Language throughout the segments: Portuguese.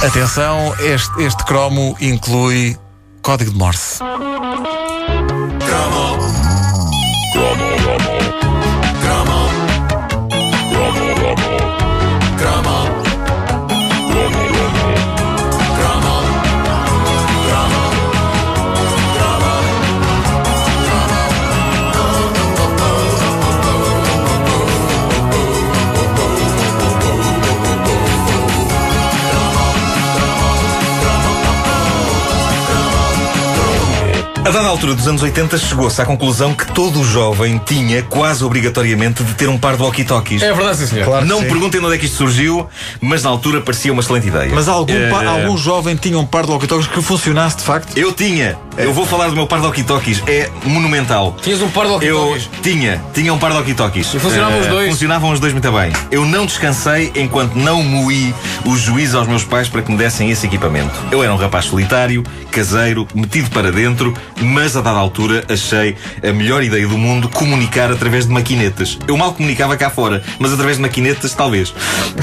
Atenção, este, este cromo inclui código de Morse. A dada altura dos anos 80 chegou-se à conclusão que todo jovem tinha quase obrigatoriamente de ter um par de walkie-talkies. É verdade, sim, senhor. Claro que Não sim. me perguntem de onde é que isto surgiu, mas na altura parecia uma excelente ideia. Mas algum, pa- Eh, algum jovem tinha um par de walkie-talkies que funcionasse de facto? Eu tinha. Eu vou falar do meu par de walkie-talkies. É monumental. Tinhas um par de Eu walkie-talkies. tinha, tinha um par de walkie-talkies. E funcionavam Eh, os dois? Funcionavam os dois muito bem. Eu não descansei enquanto não moí o juízo aos meus pais para que me dessem esse equipamento. Eu era um rapaz solitário, caseiro, metido para dentro, mas a dada altura achei a melhor ideia do mundo comunicar através de maquinetas. Eu mal comunicava cá fora, mas através de maquinetas, talvez.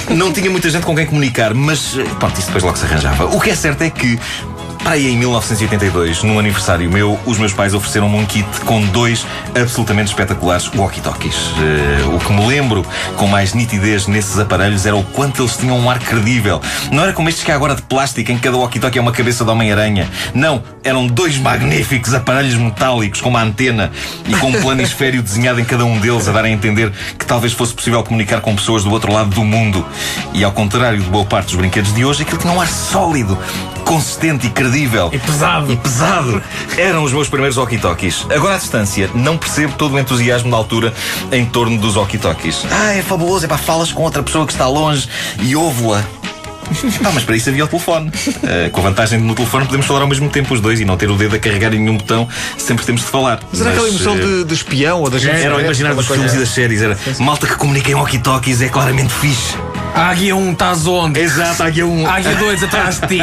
Não tinha muita gente com quem comunicar, mas eh, pronto, isso depois logo se arranjava. O que é certo é que aí em 1982, num aniversário meu, os meus pais ofereceram-me um kit com dois absolutamente espetaculares walkie-talkies. Eh, o que me lembro com mais nitidez nesses aparelhos era o quanto eles tinham um ar credível. Não era como estes que há agora de plástico, em que cada walkie-talkie é uma cabeça de Homem-Aranha. Não, eram dois magníficos aparelhos metálicos com uma antena e com um planisfério desenhado em cada um deles, a dar a entender que talvez fosse possível comunicar com pessoas do outro lado do mundo. E ao contrário de boa parte dos brinquedos de hoje, aquilo tinha um ar sólido, consistente e credível. E pesado. E pesado. Eram os meus primeiros walkie-talkies. Agora à distância, não percebo todo o entusiasmo da altura em torno dos walkie-talkies. Ah, é fabuloso, é pá, falas com outra pessoa que está longe e ouve-la. Ah, mas para isso havia o telefone. Eh, com a vantagem de no telefone podemos falar ao mesmo tempo os dois e não ter o dedo a carregar em nenhum botão sempre que temos de falar. Mas era aquela emoção eh, de, de espião ou da gente. Era o imaginar dos filmes e das séries. Era malta que comunica em walkie-talkies é claramente fixe. Águia 1, estás onde? Exato, aqui um. Águia 2, atrás de ti.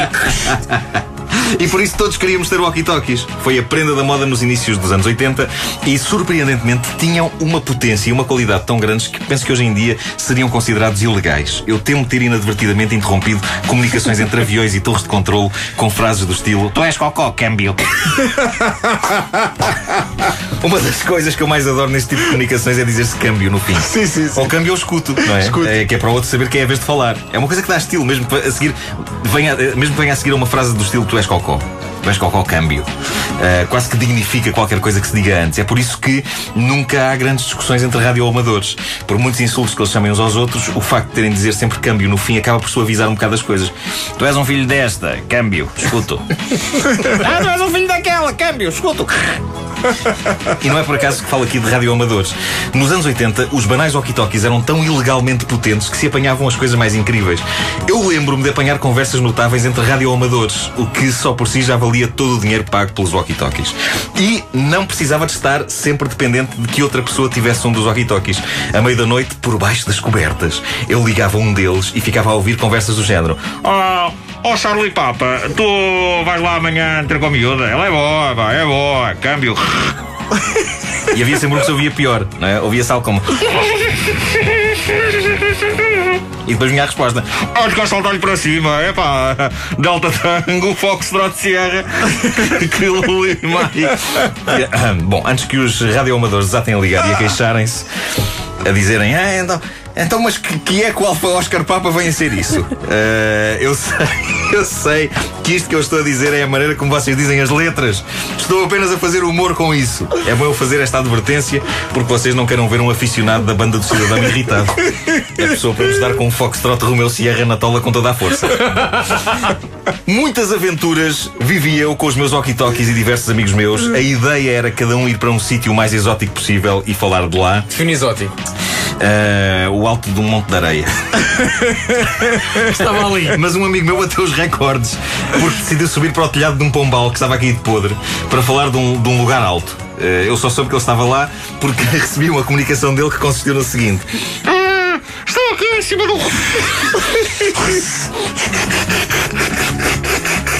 E por isso todos queríamos ter walkie-talkies. Foi a prenda da moda nos inícios dos anos 80 e, surpreendentemente, tinham uma potência e uma qualidade tão grandes que penso que hoje em dia seriam considerados ilegais. Eu temo ter inadvertidamente interrompido comunicações entre aviões e torres de controle com frases do estilo Tu és cocó, câmbio. Uma das coisas que eu mais adoro neste tipo de comunicações é dizer-se câmbio no fim. Sim, sim, sim. Ou câmbio eu escuto, não é? Escuto. É que é para o outro saber que é a vez de falar. É uma coisa que dá estilo, mesmo que a seguir venha, mesmo que venha a seguir a uma frase do estilo tu és cocó. Tu és cocó câmbio. Ah, quase que dignifica qualquer coisa que se diga antes. É por isso que nunca há grandes discussões entre radioamadores. Por muitos insultos que eles chamem uns aos outros, o facto de terem de dizer sempre câmbio no fim acaba por suavizar um bocado as coisas. Tu és um filho desta, câmbio, escuto. ah, tu és um filho daquela, câmbio, escuto. E não é por acaso que falo aqui de radioamadores. Nos anos 80, os banais walkie-talkies eram tão ilegalmente potentes que se apanhavam as coisas mais incríveis. Eu lembro-me de apanhar conversas notáveis entre radioamadores, o que só por si já valia todo o dinheiro pago pelos walkie-talkies. E não precisava de estar sempre dependente de que outra pessoa tivesse um dos walkie-talkies. À meia da noite, por baixo das cobertas, eu ligava um deles e ficava a ouvir conversas do género. Oh, oh Charlie Papa, tu vais lá amanhã ter com a miúda? Ela é boa, pá, é boa, câmbio. E havia sempre um que se ouvia pior, não é? Ouvia-se algo como. E depois vinha a resposta: Olha que saltar-lhe para cima, é pá, Delta Tango, Foxtrot Sierra, Kilo Lima. Bom, antes que os radioamadores desatem a ligar e a queixarem-se, a dizerem: Ah, então. Então, mas que, que é que o Alfa Oscar Papa vem a ser isso? Eh, eu sei, eu sei que isto que eu estou a dizer é a maneira como vocês dizem as letras. Estou apenas a fazer humor com isso. É bom eu fazer esta advertência porque vocês não queiram ver um aficionado da banda do cidadão irritado. É a pessoa para nos dar com um Foxtrot Romeu Sierra na tola com toda a força. Muitas aventuras vivi eu com os meus walkie-talkies e diversos amigos meus. A ideia era cada um ir para um sítio o mais exótico possível e falar de lá. Define exótico. Eh, o alto de um monte de areia. Estava ali. Mas um amigo meu bateu os recordes porque decidiu subir para o telhado de um pombal que estava aqui de podre para falar de um, de um lugar alto. Eh, eu só soube que ele estava lá porque recebi uma comunicação dele que consistiu no seguinte: "Ah, Estou aqui em cima do.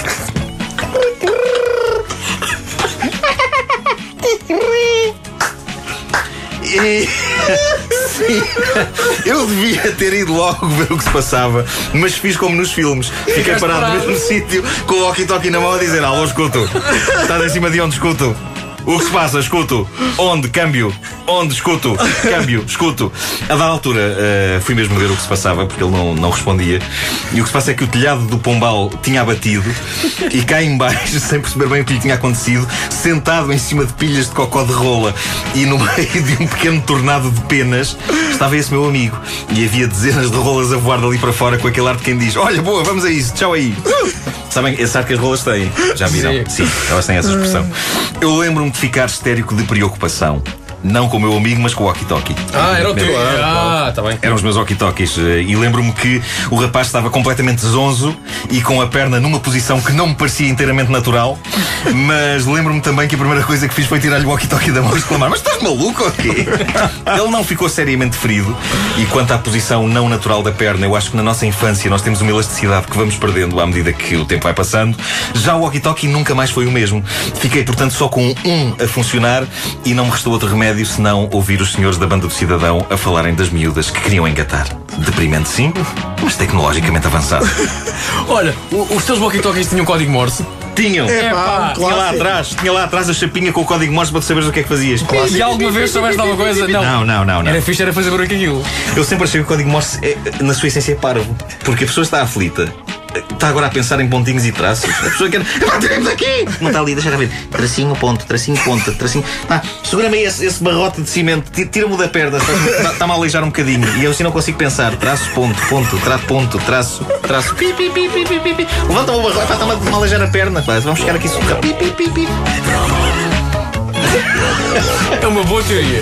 Eu devia ter ido logo ver o que se passava, mas fiz como nos filmes. Fiquei parado no mesmo sítio, com o walkie-talkie na mão a dizer: Alô, escuto. Estás em cima de onde escuto? O que se passa? Escuto. Onde? Câmbio. Onde? Escuto. Câmbio. Escuto. A da altura eh, fui mesmo ver o que se passava, porque ele não, não respondia. E o que se passa é que o telhado do Pombal tinha abatido e cá em baixo, sem perceber bem o que lhe tinha acontecido, sentado em cima de pilhas de cocó de rola e no meio de um pequeno tornado de penas, estava esse meu amigo. E havia dezenas de rolas a voar dali para fora com aquele ar de quem diz: Olha, boa, vamos a isso, tchau aí. Sabem esse ar que as rolas têm? Já viram? Sim. Sim, elas têm essa expressão. Eu lembro-me de ficar histérico de preocupação. Não com o meu amigo, mas com o walkie-talkie. Ah, era o teu. Mesmo. Ah, tá bem. Eram os meus walkie-talkies e lembro-me que o rapaz estava completamente zonzo e com a perna numa posição que não me parecia inteiramente natural, mas lembro-me também que a primeira coisa que fiz foi tirar-lhe o walkie-talkie da mão e exclamar: Mas estás maluco ou quê? Ele não ficou seriamente ferido e quanto à posição não natural da perna, eu acho que na nossa infância nós temos uma elasticidade que vamos perdendo à medida que o tempo vai passando. Já o walkie-talkie nunca mais foi o mesmo. Fiquei, portanto, só com um a funcionar e não me restou outro remédio senão ouvir os senhores da banda do Cidadão a falarem das miúdas que queriam engatar. Deprimente, sim, mas tecnologicamente avançado. Olha, o- os teus walkie-talkies tinham código Morse. Tinham! Epá, Tinha lá atrás, tinha lá atrás a chapinha com o código Morse para tu saberes o que é que fazias. E alguma vez soubeste alguma coisa? Não. Não, não, não, não. Era fixe, era fazer barulho com aquilo. Eu sempre achei que o código Morse, é, na sua essência, é parvo. Porque a pessoa está aflita. Está agora a pensar em pontinhos e traços. A pessoa quer. Epá, tiremos aqui! Não está ali, deixa cá ver. Tracinho, ponto, tracinho, ponto, tracinho. Pá, segura-me aí esse, esse barrote de cimento, ti- tira-me da perna, está- está-me a aleijar um bocadinho. E eu assim não consigo pensar. Traço, ponto, ponto, tra, ponto, traço, traço. Pi, pi, pi, pi, pi, pi. Levanta-me o barrote, está-me a- a aleijar a perna. Pá, vamos chegar aqui sucar. Pi, pi, pi, pi. É uma boa teoria.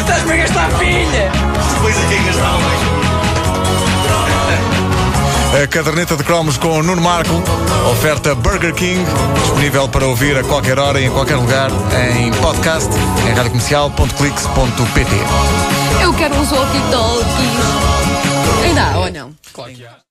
Estás-me a gastar filha! Depois aqui é gastava mais. A caderneta de cromos com Nuno Marco, oferta Burger King, disponível para ouvir a qualquer hora e em qualquer lugar, em podcast, em radiocomercial.clix.pt. Eu quero uns walkie-talkies. Ainda há ou não? Claro que há.